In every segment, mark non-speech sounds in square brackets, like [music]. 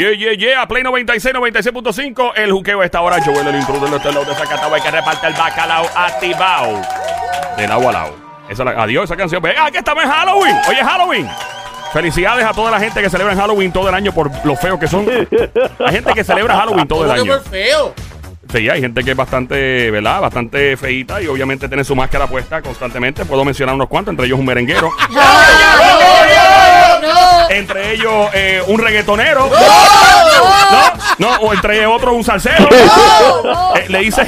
Yeah, yeah, yeah. Play 96, 96.5. El juqueo a esta hora. Joel, el intruder de este lado de Zacatau. Hay que reparte el bacalao activado. De lado a lado. Esa es la- adiós, esa canción. Venga, que estamos en Halloween. Oye, Halloween. Felicidades a toda la gente que celebra Halloween todo el año por lo feo que son. Hay gente que celebra Halloween todo el ¿Cómo que año. feo? Sí, hay gente que es bastante, ¿verdad? Bastante feita y obviamente tiene su máscara puesta constantemente. Puedo mencionar unos cuantos, entre ellos un merenguero. Entre ellos eh, un reggaetonero. No, no, o entre otros un salsero. Eh, le dice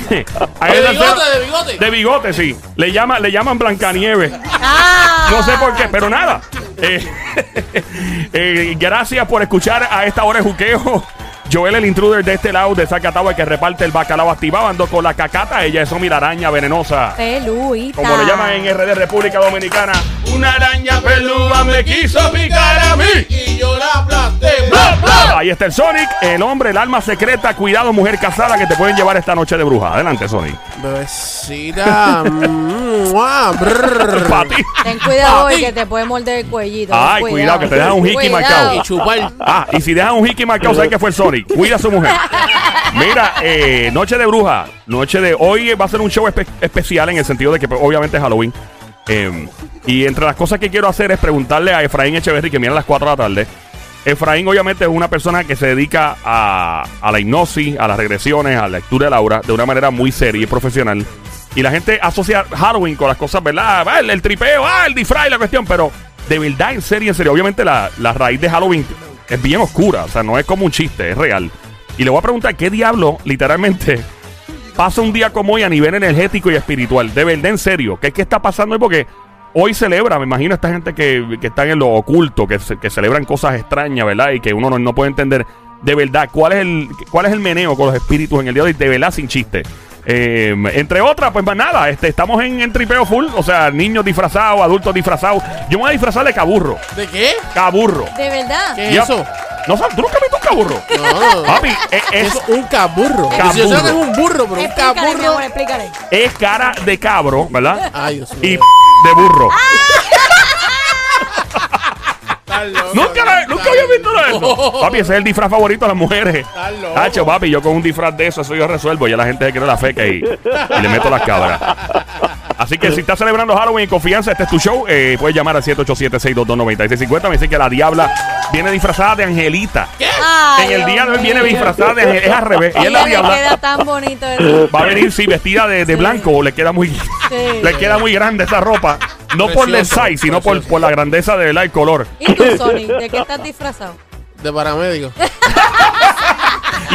a De bigote, de bigote. de bigote, sí. Le, llama, le llaman Blancanieves. No sé por qué, pero nada. Eh, [laughs] eh, gracias por escuchar a esta hora de juqueo. Joel, el intruder de este lado de Zacatagua que reparte el bacalao activado, ando con la cacata. Ella es Omi, la araña venenosa. Peluita. Como le llaman en RD República Dominicana. Una araña peluda me quiso picar a mí. Y yo la aplasté. ¡Bla, bla! Ahí está el Sonic, el hombre, el alma secreta. Cuidado, mujer casada, que te pueden llevar esta noche de bruja. Adelante, Sonic. Bebecita. [laughs] mm, ti. Ten cuidado hoy que te puede morder el cuellito. Ay, cuidado, que te dejan un hickey Cuidado. marcado. Y chupar. Ah, y si dejan un hickey marcado, sabes que fue el Sonic. Cuida a su mujer. Mira, eh, Noche de Bruja. Noche de. Hoy va a ser un show espe- especial en el sentido de que, pues, obviamente, es Halloween. Eh, y entre las cosas que quiero hacer es preguntarle a Efraín Echeverry, que viene a las 4 de la tarde. Efraín, obviamente, es una persona que se dedica a, la hipnosis, a las regresiones, a la lectura de la de una manera muy seria y profesional. Y la gente asocia Halloween con las cosas, ¿verdad? Ah, El, el tripeo, ah, el disfraz la cuestión, pero de verdad, en serio, en serio, obviamente la raíz de Halloween es bien oscura, o sea, no es como un chiste, es real. Y le voy a preguntar, ¿qué diablo, literalmente, pasa un día como hoy a nivel energético y espiritual? De verdad, en serio, ¿qué, está pasando hoy? Porque hoy celebra, me imagino, esta gente que, que está en lo oculto, que, que celebran cosas extrañas, ¿verdad? Y que uno no, no puede entender de verdad cuál es, el, cuál es el meneo con los espíritus en el día de hoy, de verdad, sin chiste. Eh, entre otras, pues más nada, este, estamos en, en tripeo full, o sea, niños disfrazados, adultos disfrazados. Yo me voy a disfrazar de caburro. ¿De qué? Caburro. De verdad. ¿Qué es Yep. eso? ¿No sabes? ¿Tú nunca has visto un caburro? No. Papi, es, Es es, un caburro. Caburro. Yo sé que es un burro, pero un Explícale, mi caburro. amor, explícale. es cara de cabro, ¿verdad? Ay, Dios Y mío. de burro. Nunca, la- nunca había visto eso. loco. Papi, ese es el disfraz favorito de las mujeres. Estás loco. Tacho, papi, yo con un disfraz de eso, eso yo resuelvo. Ya la gente se cree la feca y, y le meto las cabras. Así que si estás celebrando Halloween en confianza, este es tu show. eh, puedes llamar al 787-622-9650. Me dicen que la diabla viene disfrazada de Angelita. Ay, En el día de hoy viene mío. disfrazada de Angelita. Es al revés. Ella es la Ella le diabla. queda tan bonito eso. Va a venir, sí, vestida de, de Sí. blanco. Le queda muy, Sí. le queda muy grande esa ropa. No por el size, sino por, por la grandeza de el color. ¿Y tú, [laughs] Sonic? ¿De qué estás disfrazado? De paramédico. [laughs]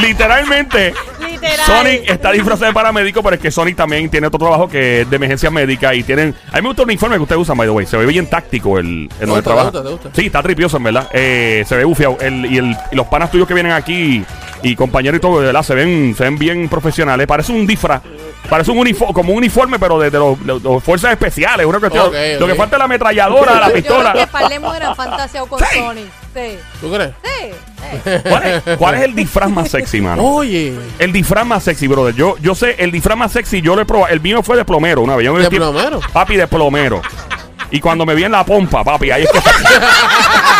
Literalmente, Literal. Sonic está disfrazado de paramédico, pero es que Sonic también tiene otro trabajo que es de emergencia médica y tienen... A mí me gusta el uniforme que ustedes usan, by the way. Se ve bien táctico el, en donde gusta, trabaja. te gusta, te gusta. Sí, está tripioso, en verdad. Eh, se ve bufiado. El, y, el, y los panas tuyos que vienen aquí y compañeros y todo, de verdad, se ven, se ven bien profesionales. Parece un disfraz. Parece un uniforme, como un uniforme, pero de, de los, de los fuerzas especiales. Una cuestión. Lo que falta es la ametralladora, la Yo creo pistola. que Parlemos eran fantaseado con Sí. Sonic. Sí. ¿Tú crees? Sí. sí. ¿Cuál es, cuál es el disfraz más sexy, mano? Oye. El disfraz más sexy, brother. Yo, yo sé, el disfraz más sexy, yo lo he probado. El mío fue de plomero una vez. Yo me ¿De vestí- plomero? Papi, de plomero. Y cuando me vi en la pompa, papi, ahí es que. [laughs]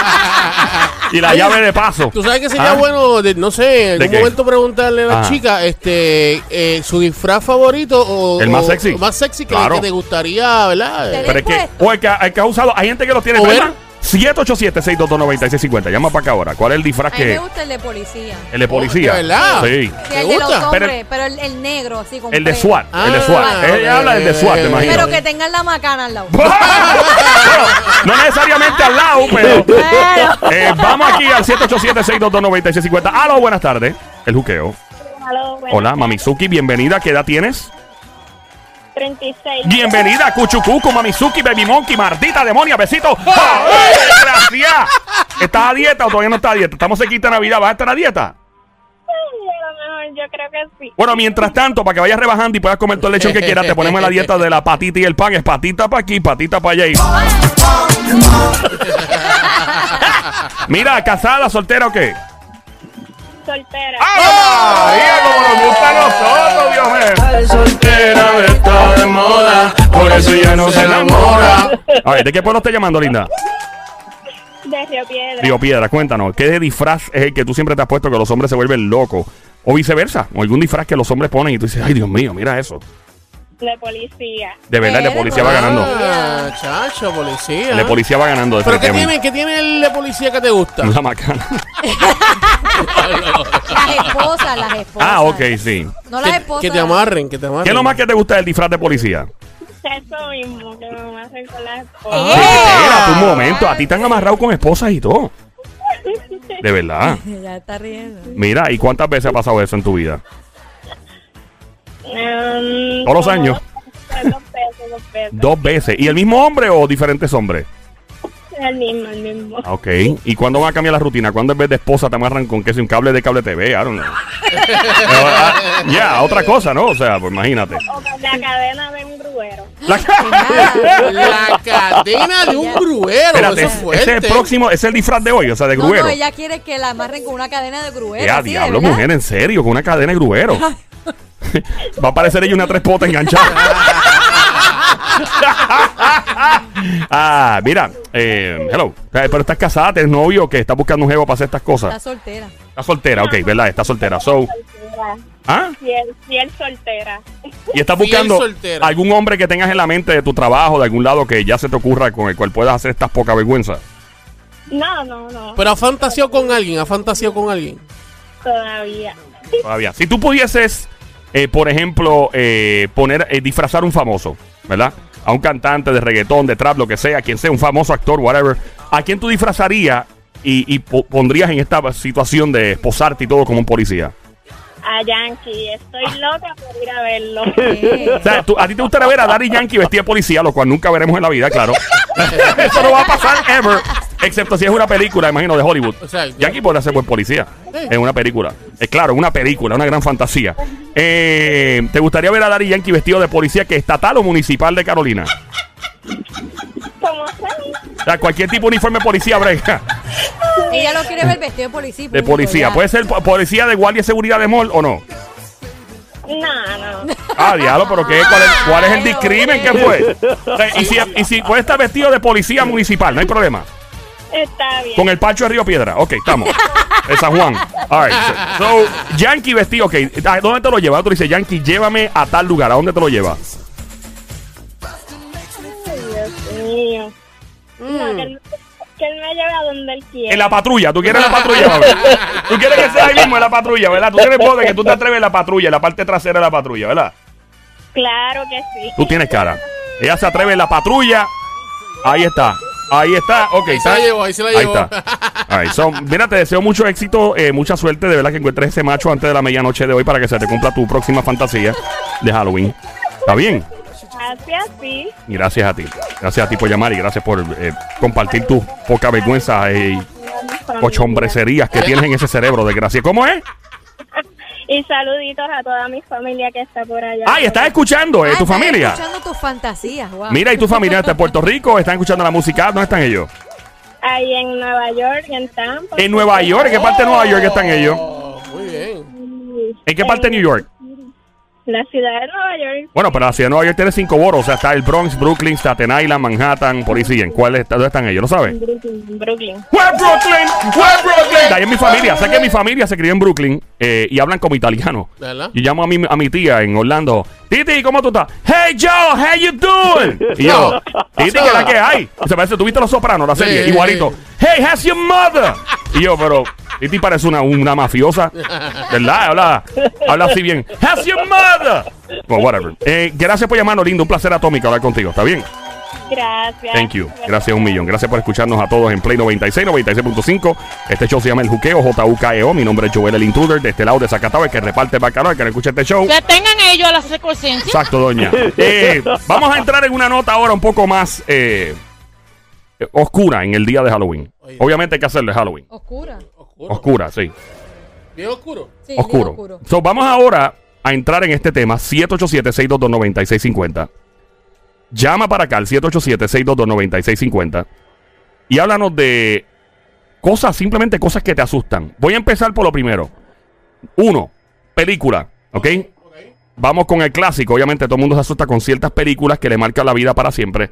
y la llave de paso. ¿Tú sabes que sería Ah. bueno, de- no sé, en ¿De algún qué? momento preguntarle a la Ajá. chica este, eh, su disfraz favorito o El más o- sexy. o más sexy que, Claro. que te gustaría, ¿verdad? Pero es que, o el que, el que ha usado, hay gente que lo tiene. O ver. ¿verdad? 787-622-9650. Llama para acá ahora. ¿Cuál es el disfraz A mí me que. gusta el de policía. El de policía. ¿De verdad? Sí. Sí, ¿Te el de los? Pero- hombres, pero, el, el negro, así con El de. SWAT. el de Ah, SWAT. Ella ok, habla del de SWAT, te imagino. Pero que tengan la macana al lado. [laughs] Bueno, no necesariamente al lado, pero. Eh, vamos aquí al 787-622-9650. Aló, buenas tardes. El juqueo. Hola. Mamizuki, bienvenida. ¿Qué edad tienes? 36. Bienvenida, Cuchucucu, Mamizuki, Baby Monkey, Martita, demonia, besito. ¡Ay, Gracias. ¿Estás a dieta o todavía no estás a dieta? Estamos cerquita de Navidad. ¿Vas a estar a dieta? A lo mejor yo creo que sí. Bueno, mientras tanto, para que vayas rebajando y puedas comer todo el lechón que quieras, te ponemos en la dieta de la patita y el pan. Es patita para aquí, patita para allá. y- [laughs] Mira, casada, soltera o qué? Soltera. ¡Ah! María, como nos gusta a nosotros, Dios mío. Soltera está de moda, por eso ya no se enamora. A ver, ¿de qué pueblo estás llamando, linda? De Río Piedra. Río Piedra, cuéntanos, ¿qué disfraz es el que tú siempre te has puesto que los hombres se vuelven locos? O viceversa, o algún disfraz que los hombres ponen y tú dices, ay Dios mío, mira eso. De policía. De verdad, el de Eh, policía va ah. ganando. Ah, chacho, policía. El de policía va ganando. ¿Pero qué tiene, qué tiene el de policía que te gusta? La macana. Las esposas, las esposas. Ah, ok, sí. No las que, esposas. que te amarren, que te amarren. ¿Qué es lo más que te gusta del disfraz de policía? Eso mismo, que me hacen con las Eh. esposas. Espérate un momento, a ti te han amarrado con esposas y todo. [laughs] De verdad. [laughs] Ya está riendo. Mira, ¿y cuántas veces ha pasado eso en tu vida? Um, Todos los años. Dos, pesos, dos veces. ¿Y el mismo hombre o diferentes hombres? El mismo, el mismo. Ok. ¿Y cuándo van a cambiar la rutina? ¿Cuándo en vez de esposa te amarran con qué sé, un cable de cable TV? I don't know. Ah, Ya, otra cosa, ¿no? O sea, pues imagínate. O la cadena de un gruero. La- [laughs] La cadena de un gruero. Espérate, eso es ese es el próximo, ese es el disfraz de hoy, o sea, de gruero. no, ella quiere que la amarren con una cadena de gruero. A así, de diablo, mujer, en serio, con una cadena de gruero. [laughs] Va a aparecer ella una tres potas enganchada. [laughs] ah, mira, eh, hello. Eh, Pero estás casada, tienes novio que está buscando un jevo para hacer estas Está cosas. soltera. Está soltera, ok, ¿verdad? Está soltera. So. ¿ah? Fiel, fiel soltera. Y estás buscando algún hombre que tengas en la mente de tu trabajo, de algún lado que ya se te ocurra con el cual puedas hacer estas poca vergüenza. No, no, no. Pero ha fantaseado con alguien, ha fantaseado con alguien. Todavía. Todavía. Si tú pudieses, eh, por ejemplo, eh, poner, eh, disfrazar un famoso, ¿verdad? A un cantante de reggaetón, de trap, lo que sea, quien sea, un famoso actor, whatever. ¿A quién tú disfrazarías y, y po- pondrías en esta situación de esposarte y todo como un policía? A Yankee. Estoy loca por ir a verlo. [laughs] O sea, tú- a ti te gustaría ver a Daddy Yankee vestido de policía, lo cual nunca veremos en la vida, claro. [laughs] Eso no va a pasar ever. Excepto si es una película, imagino, de Hollywood. O sea, Yankee podría ser buen policía. En una película. Es claro, una película, una gran fantasía. Eh, ¿Te gustaría ver a Daddy Yankee vestido de policía que estatal o municipal de Carolina? O sea, cualquier tipo de uniforme de policía brega. ella lo quiere ver vestido de policía. De policía. ya. ¿Puede ser po- policía de guardia de seguridad de mall o no? No, no. Ah, diablo, pero ¿qué? ¿Cuál es, cuál es el discrimen que fue? O sea, y, si, y si puede estar vestido de policía municipal, no hay problema. Está bien. Con el pacho de Río Piedra. Ok, estamos. [laughs] De San Juan. All right. So, so, Yankee vestido, ok. ¿A ¿Dónde te lo lleva? Tú dices, Yankee, llévame a tal lugar. ¿A dónde te lo lleva? Ay, Dios mío. No, que, él, que él me lleve a donde él quiera. En la patrulla. ¿Tú quieres la patrulla, [laughs] mami? Tú quieres que sea ahí mismo en la patrulla, ¿verdad? Tú tienes de que tú te atreves en la patrulla, en la parte trasera de la patrulla, ¿verdad? Claro que sí. Tú tienes cara. Ella se atreve en la patrulla. Ahí está. Ahí está. Ok, Ahí se la llevó, ahí se la Ahí llevó. está. All right, so, mira, te deseo mucho éxito, eh, mucha suerte. De verdad que encuentres ese macho antes de la medianoche de hoy para que se te cumpla tu próxima fantasía de Halloween. ¿Está bien? Gracias, sí. Y gracias a ti. Gracias a ti por llamar y gracias por eh, compartir tus poca vergüenza y cochombrecerías que tienes en ese cerebro, desgracia. ¿Cómo es? Y saluditos a toda mi familia que está por allá. Ay, estás escuchando, eh, Ah, tu están familia. escuchando tus fantasías. wow. Mira, ¿y tu familia está en Puerto Rico? ¿Están escuchando la música? ¿Dónde están ellos? Ahí en Nueva York y en Tampa. En Nueva York. ¿En qué parte de Nueva York están ellos? Oh, muy bien. ¿En qué parte de New York? La ciudad de Nueva York. Bueno, pero la ciudad de Nueva York tiene cinco boros. O sea, está el Bronx, Brooklyn, Staten Island, Manhattan, por ahí siguen. ¿Cuál es- ¿Dónde están ellos? ¿Lo sabes? Brooklyn. Brooklyn. ¡Where Brooklyn! ¡Where Brooklyn! De ahí es mi familia. Sé que mi familia se crió en Brooklyn eh, y hablan como italiano. ¿Verdad? Yo llamo a mi, a mi tía en Orlando. Titi, ¿cómo tú estás? Hey, Joe, how you doing? Y yo, Titi, ¿qué es la que hay? Se parece, ¿tuviste Los Sopranos, la serie? Sí. Igualito. Hey, how's your mother? Y yo, pero Titi parece una, una mafiosa. ¿Verdad? Habla, habla así bien. How's your mother? Well, whatever. Eh, gracias por llamarnos, lindo. Un placer atómico hablar contigo. ¿Está bien? Gracias. Thank you. Gracias un millón. Gracias por escucharnos a todos en Play 96, 96.5. Este show se llama El Juqueo, J-U-K-E-O. Mi nombre es Joel el Intruder, de este lado de Zacatau, el que reparte el bacalao, el que no escucha este show. Que tengan ellos la secuencia. Exacto, doña. Eh, vamos a entrar en una nota ahora un poco más eh, oscura en el día de Halloween. Oye. Obviamente hay que hacerle Halloween. Oscura. Oscuro. Oscura, sí. Bien oscuro. Sí, bien Oscuro. oscuro. So, vamos ahora a entrar en este tema. 787-622-9650. Llama para acá al 787-622-9650. Y háblanos de cosas, simplemente cosas que te asustan. Voy a empezar por lo primero. Uno, película. ¿Ok? Vamos con el clásico. Obviamente todo el mundo se asusta con ciertas películas que le marcan la vida para siempre.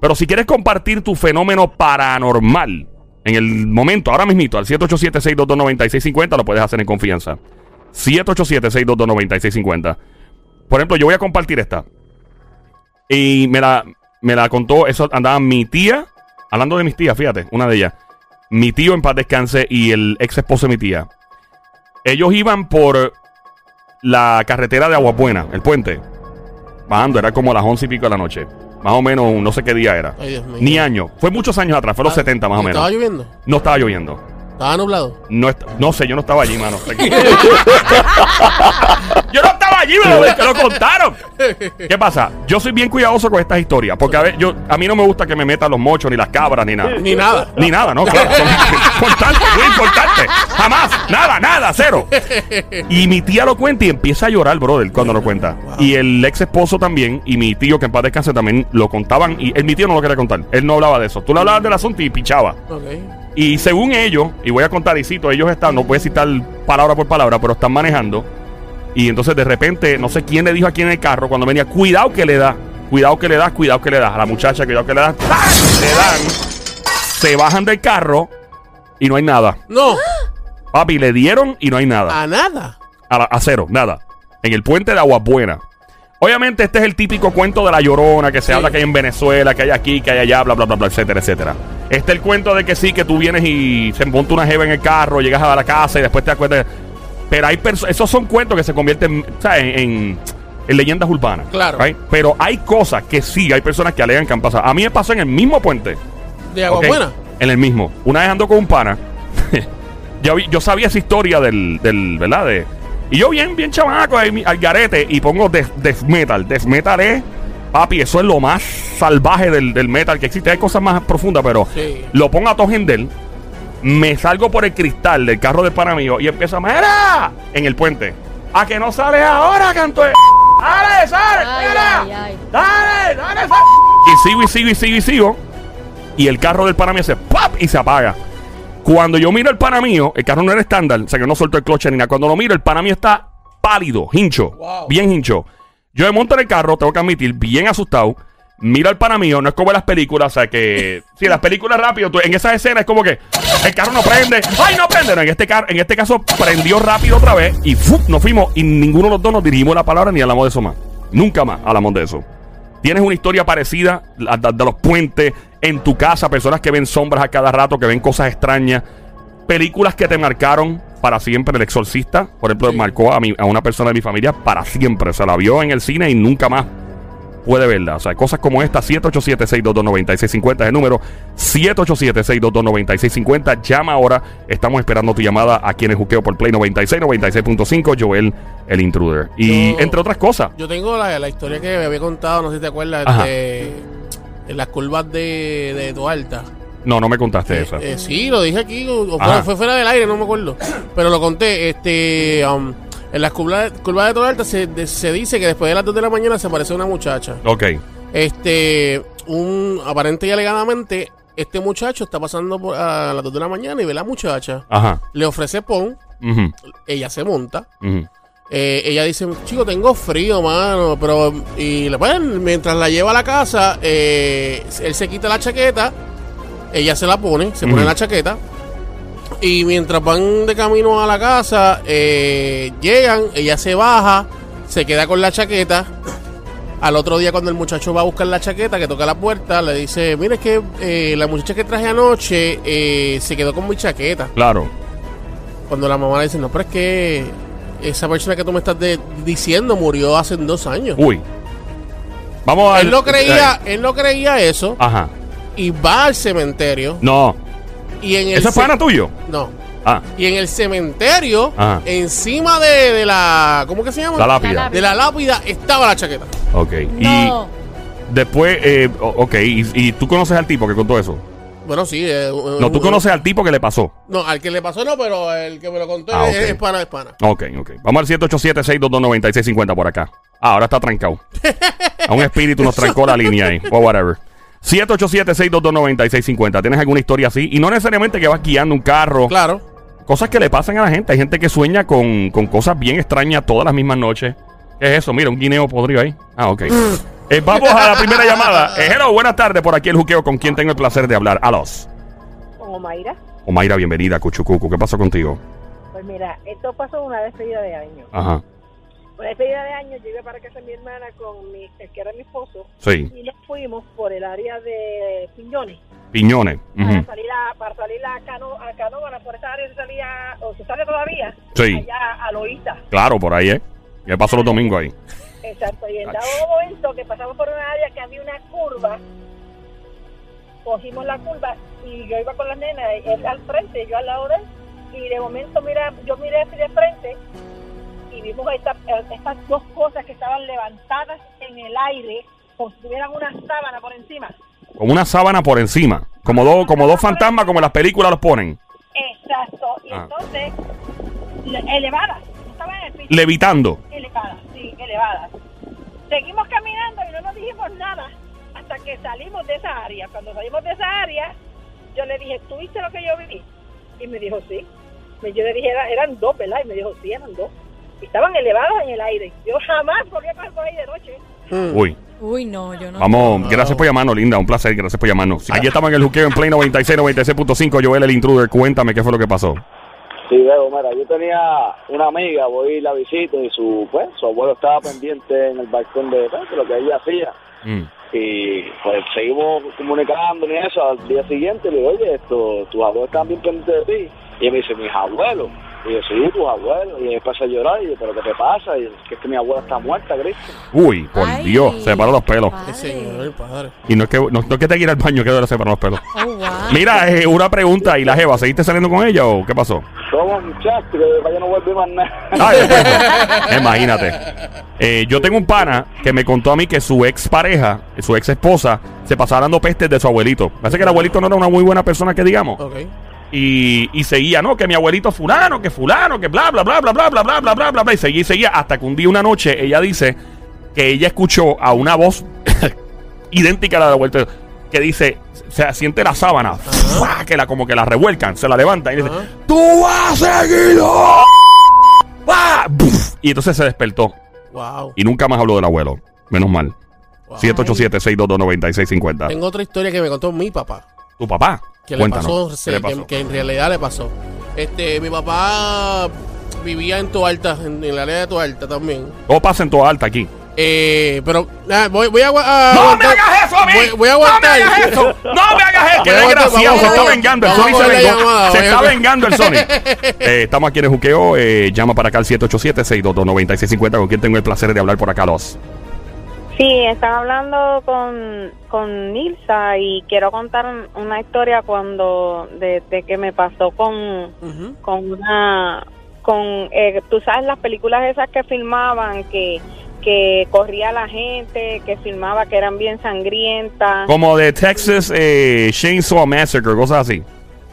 Pero si quieres compartir tu fenómeno paranormal, en el momento, ahora mismito, al 787-622-9650, lo puedes hacer en confianza. 787-622-9650. Por ejemplo, yo voy a compartir esta. Y me la, me la contó, eso andaba mi tía, hablando de mis tías, fíjate, una de ellas. Mi tío en paz descanse y el ex esposo de mi tía. Ellos iban por la carretera de Aguabuena, el puente. Bajando, era como a las once y pico de la noche. Más o menos, no sé qué día era. Ay, Dios mío. Ni año. Fue muchos años atrás, fue los Ah, 70 más o ¿y menos. ¿Estaba lloviendo? No estaba lloviendo. ¿Estaba nublado? No, est- no sé, yo no estaba allí, mano. [laughs] yo no allí, me lo, contaron. ¿Qué pasa? Yo soy bien cuidadoso con estas historias. Porque a, ver, yo, a mí no me gusta que me metan los mochos, ni las cabras, ni nada. Ni nada. Ni nada, ¿no? Claro. Son importante, muy importante. Jamás. Nada, nada, cero. Y mi tía lo cuenta y empieza a llorar, brother, cuando lo cuenta. Y el ex esposo también, y mi tío, que en paz descanse, también lo contaban. Y mi tío no lo quería contar. Él no hablaba de eso. Tú le hablabas del asunto y pichaba. Y según ellos, y voy a contar y cito, ellos están, no voy a citar palabra por palabra, pero están manejando. Y entonces de repente, no sé quién le dijo aquí en el carro cuando venía, cuidado que le da, cuidado que le das, cuidado que le das. A la muchacha, cuidado que le das. ¡Tan! Le dan, se bajan del carro y no hay nada. No, Papi, le dieron y no hay nada. a nada. A, la- a cero, nada. En el puente de Aguas Buenas. Obviamente este es el típico cuento de la llorona que se Sí. habla que hay en Venezuela, que hay aquí, que hay allá, bla, bla, bla, bla, etcétera, etcétera. Este es el cuento de que sí, que tú vienes y se monta una jeva en el carro, llegas a la casa y después te das cuenta. Pero hay esos son cuentos que se convierten ¿sabes? En, en, en leyendas urbanas. Claro. right? Pero hay cosas que sí, hay personas que alegan que han pasado. A mí me pasó en el mismo puente. De agua ¿ok? buena. En el mismo. Una vez ando con un pana. [laughs] yo, vi- yo sabía esa historia del, del ¿verdad? De, y yo bien, bien chamaco ahí, al garete y pongo death, death metal. Death metal es, papi, eso es lo más salvaje del, del metal que existe. Hay cosas más profundas, pero Sí. lo pongo a todo. Me salgo por el cristal del carro del pana mío y empiezo a ¡Mira! En el puente. A que no sales ahora, canto de... ¡Dale, sale! Ay, mira! ay, ay. ¡Dale, dale, sale! Y sigo y sigo y sigo y sigo. Y el carro del pana mío hace ¡pap! y se apaga. Cuando yo miro el pana mío, el carro no era estándar, o sea que no soltó el cloche ni nada. Cuando lo miro, el pana mío está pálido, hincho, Wow. bien hincho. Yo me monto en el carro, tengo que admitir, bien asustado. Mira al pana mío, no es como en las películas, o sea que. [laughs] Si las películas rápido, tú- en esas escenas es como que el carro no prende, ¡ay, no prende! No, en, este car en este caso prendió rápido otra vez y ¡fu! nos fuimos y ninguno de los dos nos dirigimos la palabra ni hablamos de eso más. Nunca más hablamos de eso. ¿Tienes una historia parecida la- de, los puentes en tu casa? Personas que ven sombras a cada rato, que ven cosas extrañas. Películas que te marcaron para siempre. El exorcista, por ejemplo, Sí. marcó a, mi, a una persona de mi familia para siempre. Se la vio en el cine y nunca más puede verla. O sea, cosas como esta, 787-622-9650 es el número. 787-622-9650. Llama ahora. Estamos esperando tu llamada aquí en el Juqueo por Play 96, 96.5. Joel, el intruder. Y Yo- entre otras cosas. Yo tengo la, la historia que me había contado, no sé si te acuerdas, de, en las curvas de, de Dualta. No, no me contaste Eh, esa. eh, sí, lo dije aquí, o, fue, fue fuera del aire, no me acuerdo. Pero lo conté. Este, um, en las curvas, curvas de Toalta se, de- se dice que después de las 2 de la mañana se aparece una muchacha. Ok. Este, un aparente y alegadamente, este muchacho está pasando por, a las 2 de la mañana y ve a la muchacha. Ajá. Le ofrece pon, ella se monta. Eh, ella dice, chico, tengo frío, mano, pero... Y le- pues, mientras la lleva a la casa, eh, él se quita la chaqueta, ella se la pone, se pone la chaqueta, y mientras van de camino a la casa, eh, llegan, ella se baja, se queda con la chaqueta. Al otro día cuando el muchacho va a buscar la chaqueta, que toca la puerta, le dice, mire es que eh, la muchacha que traje anoche eh, se quedó con mi chaqueta. Claro. Cuando la mamá le dice, no, pero es que esa persona que tú me estás de- diciendo murió hace dos años. Uy. Vamos a él no creía, él no creía eso Ajá. y va al cementerio No. Y en el ¿Eso es pana tuyo? no Ah. y en el cementerio Ajá. encima de, de la ¿cómo que se llama? La lápida. de la lápida estaba la chaqueta. Ok. No. Y después, eh, ok. Y, y tú conoces al tipo que contó eso? Bueno, sí. eh, No, un- tú conoces al tipo que le pasó. No, al que le pasó no, pero el que me lo contó Ah, es, ok. es pana, es pana. Ok, ok. Vamos al 787-622-9650 por acá. Ah, ahora está trancado. A un espíritu nos trancó la línea ahí. O whatever. 787-622-9650. ¿Tienes alguna historia así? Y no necesariamente que vas guiando un carro. Claro. Cosas que le pasan a la gente. Hay gente que sueña con, con cosas bien extrañas todas las mismas noches. ¿Qué es eso? Mira, un guineo podrido ahí. Ah, ok. [laughs] Eh, vamos a la primera llamada. Eh, hello, buenas tardes. Por aquí el juqueo con quien tengo el placer de hablar. A los. Omaira. Omaira, bienvenida, Cuchucucu. ¿Qué pasó contigo? Pues mira, esto pasó una despedida de año. Ajá. Una despedida de año, yo iba para casa de mi hermana con mi, el que era mi esposo, Sí. y nos fuimos por el área de Piñones. Piñones. Para salir a, para salir a Cano, a Canóvana, por esa área se salía, o se sale todavía, Sí. allá a Loíza. Claro, por ahí, ¿eh? Yo paso los domingos ahí. Exacto, y en dado momento que pasamos por una área que había una curva, cogimos la curva y yo iba con las nenas, él al frente, yo al lado de él, y de momento mira, yo miré así de frente y vimos esta- estas dos cosas que estaban levantadas en el aire, como si tuvieran una sábana por encima. Como una sábana por encima. Como dos, como dos fantasmas, como en las películas los ponen. Exacto, y Ah. entonces, le- elevadas, estaban en el piso. Levitando. elevadas, sí, elevadas. Seguimos caminando y no nos dijimos nada hasta que salimos de esa área. Cuando salimos de esa área, yo le dije, ¿tú viste lo que yo vi? Y me dijo, sí. Y Yo le dije, "Era- eran dos, ¿verdad? Y me dijo, sí, eran dos. Estaban elevados en el aire. Yo jamás volví a pasar por ahí de noche. Mm. Uy. Uy, no, yo no. Vamos, gracias por llamarnos, linda. Un placer, gracias por llamarnos. Aquí estamos en el juqueo en Play 96, 96.5. Joel, el intruder. Cuéntame qué fue lo que pasó. Sí, veo, mira, yo tenía una amiga, voy y la visito y su, pues, su abuelo estaba pendiente en el balcón de, pues, de lo que ella hacía. Mm. Y pues seguimos comunicando y eso. Al día siguiente le digo, oye, esto, tus abuelos están bien pendientes de ti. Y me dice, mis abuelos. Y yo, sí, tus abuelos. Y empecé a llorar. Y yo, ¿pero qué te pasa? Y yo, es que mi abuela está muerta, Cristo. Uy, por Ay, Dios, se paró los pelos. padre. El señor, padre. Y no es que, no, no es que te quiera al baño, que ahora se paró los pelos. Oh, wow. Mira, eh, una pregunta. ¿Y la Jeva, seguiste saliendo con ella o qué pasó? Somos muchachos, que que no vuelve más nada. Ay, después, [laughs] imagínate. Eh, yo tengo un pana que me contó a mí que su ex pareja, su ex esposa, se pasaba dando pestes de su abuelito. Parece que el abuelito no era una muy buena persona, que digamos. Ok. Y, y seguía, no, que mi abuelito fulano, que fulano, que bla, bla, bla, bla, bla, bla, bla, bla, bla, bla, bla. Y seguía y seguía hasta que un día, una noche, ella dice que ella escuchó a una voz idéntica a la de abuelito que dice, se siente la sábana, ¡fua! que la como que la revuelcan, se la levantan y dice. ¡Tú vas a seguirlo! ¡Pah! ¡Buf! Y entonces se despertó Wow. y nunca más habló del abuelo. Menos mal. wow. 787-622-9650. Tengo otra historia que me contó mi papá. Tu papá. Que le pasó, ¿Qué sí, le que- pasó? Que, en realidad le pasó. Este, mi papá vivía en Toalta, en, en el área de Toalta también. Todo pasa en toda alta aquí. Eh, pero voy, voy a, ¡No me aguantar- hagas eso a mí! Voy, voy a ¡No me aguantar. hagas eso! ¡No me hagas eso! ¡Qué aguantar, desgraciado! Se está vengando. El Sony se la vengó. llamada, Se está vengando el Sony. [laughs] Eh, estamos aquí en el juqueo. Eh, llama para acá al 787-622-9650. ¿Con quién tengo el placer de hablar por acá, los? Sí, estaba hablando con, con Nilsa y quiero contar un- una historia cuando de, de que me pasó con, con una con eh, tú sabes las películas esas que filmaban que que corría la gente, que filmaba que eran bien sangrientas. Como de Texas eh, Chainsaw Massacre, cosas así.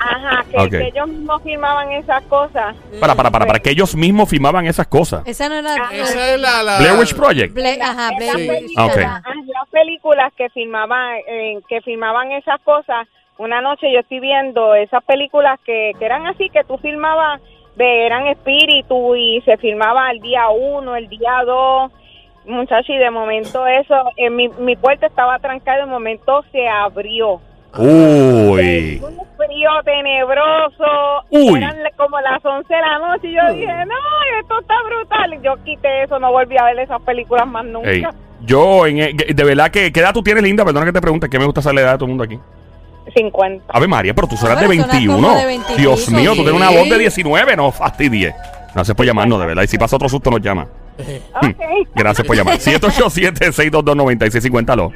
Ajá, que, ellos mismos filmaban esas cosas. Para, para, para, para que ellos mismos filmaban esas cosas. Esa no era. Esa es la, la Blair Witch Project. Bla- ajá, Blair Sí. Witch, Ok. ajá. Ah, las películas que filmaban eh, que filmaban esas cosas una noche yo estoy viendo esas películas que, que eran así que tú filmabas de eran espíritu y se filmaba el día uno el día dos muchachos y de momento eso eh, mi, mi puerta estaba trancada de momento se abrió Uy. un frío tenebroso Uy. eran como las 11 de la noche y yo dije no esto está brutal y yo quité eso no volví a ver esas películas más nunca Ey, yo, en, eh, de verdad que, ¿qué edad tú tienes, linda? Perdona que te pregunte, que me gusta saber la edad de todo el mundo aquí. 50 Ave María, pero tú serás de 21. como de 20 y Dios pico. mío, tú tienes una Sí. voz de 19, no fastidie. Gracias por llamarnos, de verdad. Y si pasa otro susto, nos llama. [laughs] Gracias por llamar. [laughs] 787-622-9650.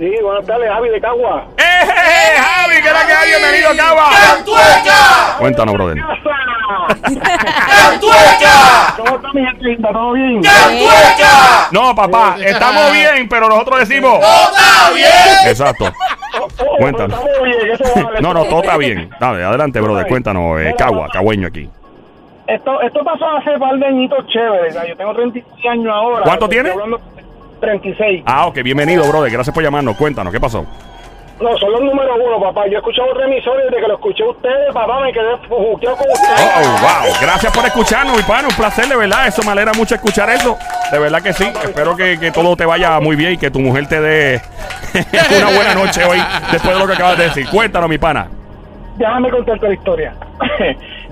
Sí, buenas tardes, Javi de Cagua. ¡Eh, eh, Javi! ¿Qué tal que hay? Bienvenido, Cagua. Cuéntanos, brother. ¿Cómo está mi gente linda? ¿Todo bien? No, papá, estamos bien, pero nosotros decimos... ¡Todo bien! Exacto. Cuéntanos. Eso vale. No, no, todo está bien. Dale, adelante, brother. Cuéntanos, eh, Cagua, cagüeño aquí. Esto, esto pasó hace par de añitos chéveres. Yo tengo 36 años ahora. ¿Cuánto tiene? hablando- 36. Ah, ok, bienvenido, brother. Gracias por llamarnos. Cuéntanos, ¿qué pasó? No, son los números uno, papá. Yo he escuchado otro y desde que lo escuché ustedes, papá, me quedé con Oh, ustedes. oh, wow. Gracias por escucharnos, mi pana. Un placer, de verdad. Eso me alegra mucho escuchar eso. De verdad que sí. Espero que, que todo te vaya muy bien y que tu mujer te dé una buena noche hoy después de lo que acabas de decir. Cuéntanos, mi pana. déjame contarte la historia.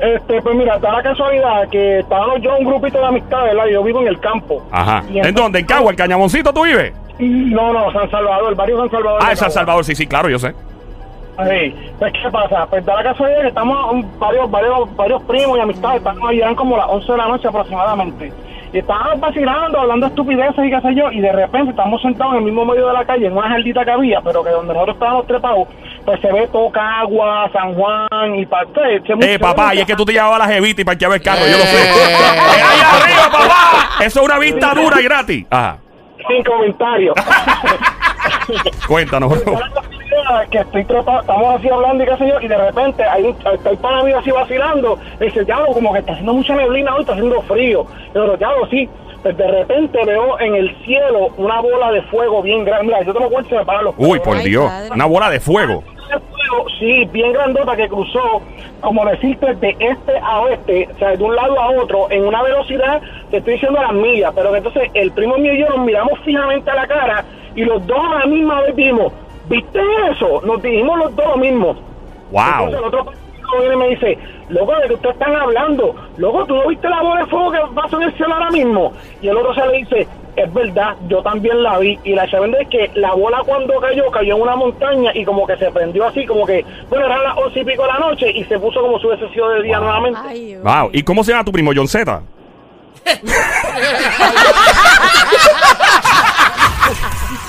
Este, pues mira, da la casualidad que estábamos yo un grupito de amistades, ¿verdad? Yo vivo en el campo. Ajá. Y ¿En dónde? ¿En Cagua? ¿En Cañamoncito tú vives? No, no, San Salvador, el barrio San Salvador. Ah, de San. Salvador, sí, sí, claro, yo sé. Sí, pues ¿qué pasa? Pues da la casualidad que estamos un- varios, varios, varios primos y amistades, estamos eran como las 11 de la noche aproximadamente. Y estábamos vacilando, hablando estupideces y qué sé yo, y de repente estamos sentados en el mismo medio de la calle, en una jardita que había, pero que donde nosotros estábamos trepados, pues se ve todo Cagua, San Juan y parte. Eh, papá, y es que tú te llevabas la jevita y parqueabas el carro, yo lo sé. Eh. ¡Eh, ¡Allá arriba, papá! Eso es una vista dura y gratis. Ajá. Sin comentarios. [laughs] Cuéntanos, bro. Que estoy trepado, estamos así hablando y qué sé yo, y de repente hay un, está el pana mío así vacilando, y dice, diablo, como que está haciendo mucha neblina hoy, está haciendo frío. Y yo, diablo, sí. Pues de repente veo en el cielo una bola de fuego bien grande. Mira, yo te lo cuento y se me paran los Uy, por Ay, Dios. padre. Una bola de fuego. sí, bien grandota que cruzó, como decirte, de este a oeste, o sea, de un lado a otro, en una velocidad, te estoy diciendo a las millas, pero que entonces el primo mío y yo nos miramos fijamente a la cara y los dos a la misma vez vimos, ¿viste eso? Nos dijimos los dos lo mismo. Entonces el Wow. otro partido viene y me dice, loco, ¿de qué ustedes están hablando? Loco, ¿tú no viste la bola de fuego que pasó en el cielo ahora mismo? Y el otro se le dice, es verdad, yo también la vi. Y la chavenda es que la bola cuando cayó, cayó en una montaña y como que se prendió así, como que, bueno, eran las once y pico de la noche y se puso como si hubiese sido de día Wow. nuevamente. Ay. Wow. ¿Y cómo se llama tu primo, John Z? [laughs]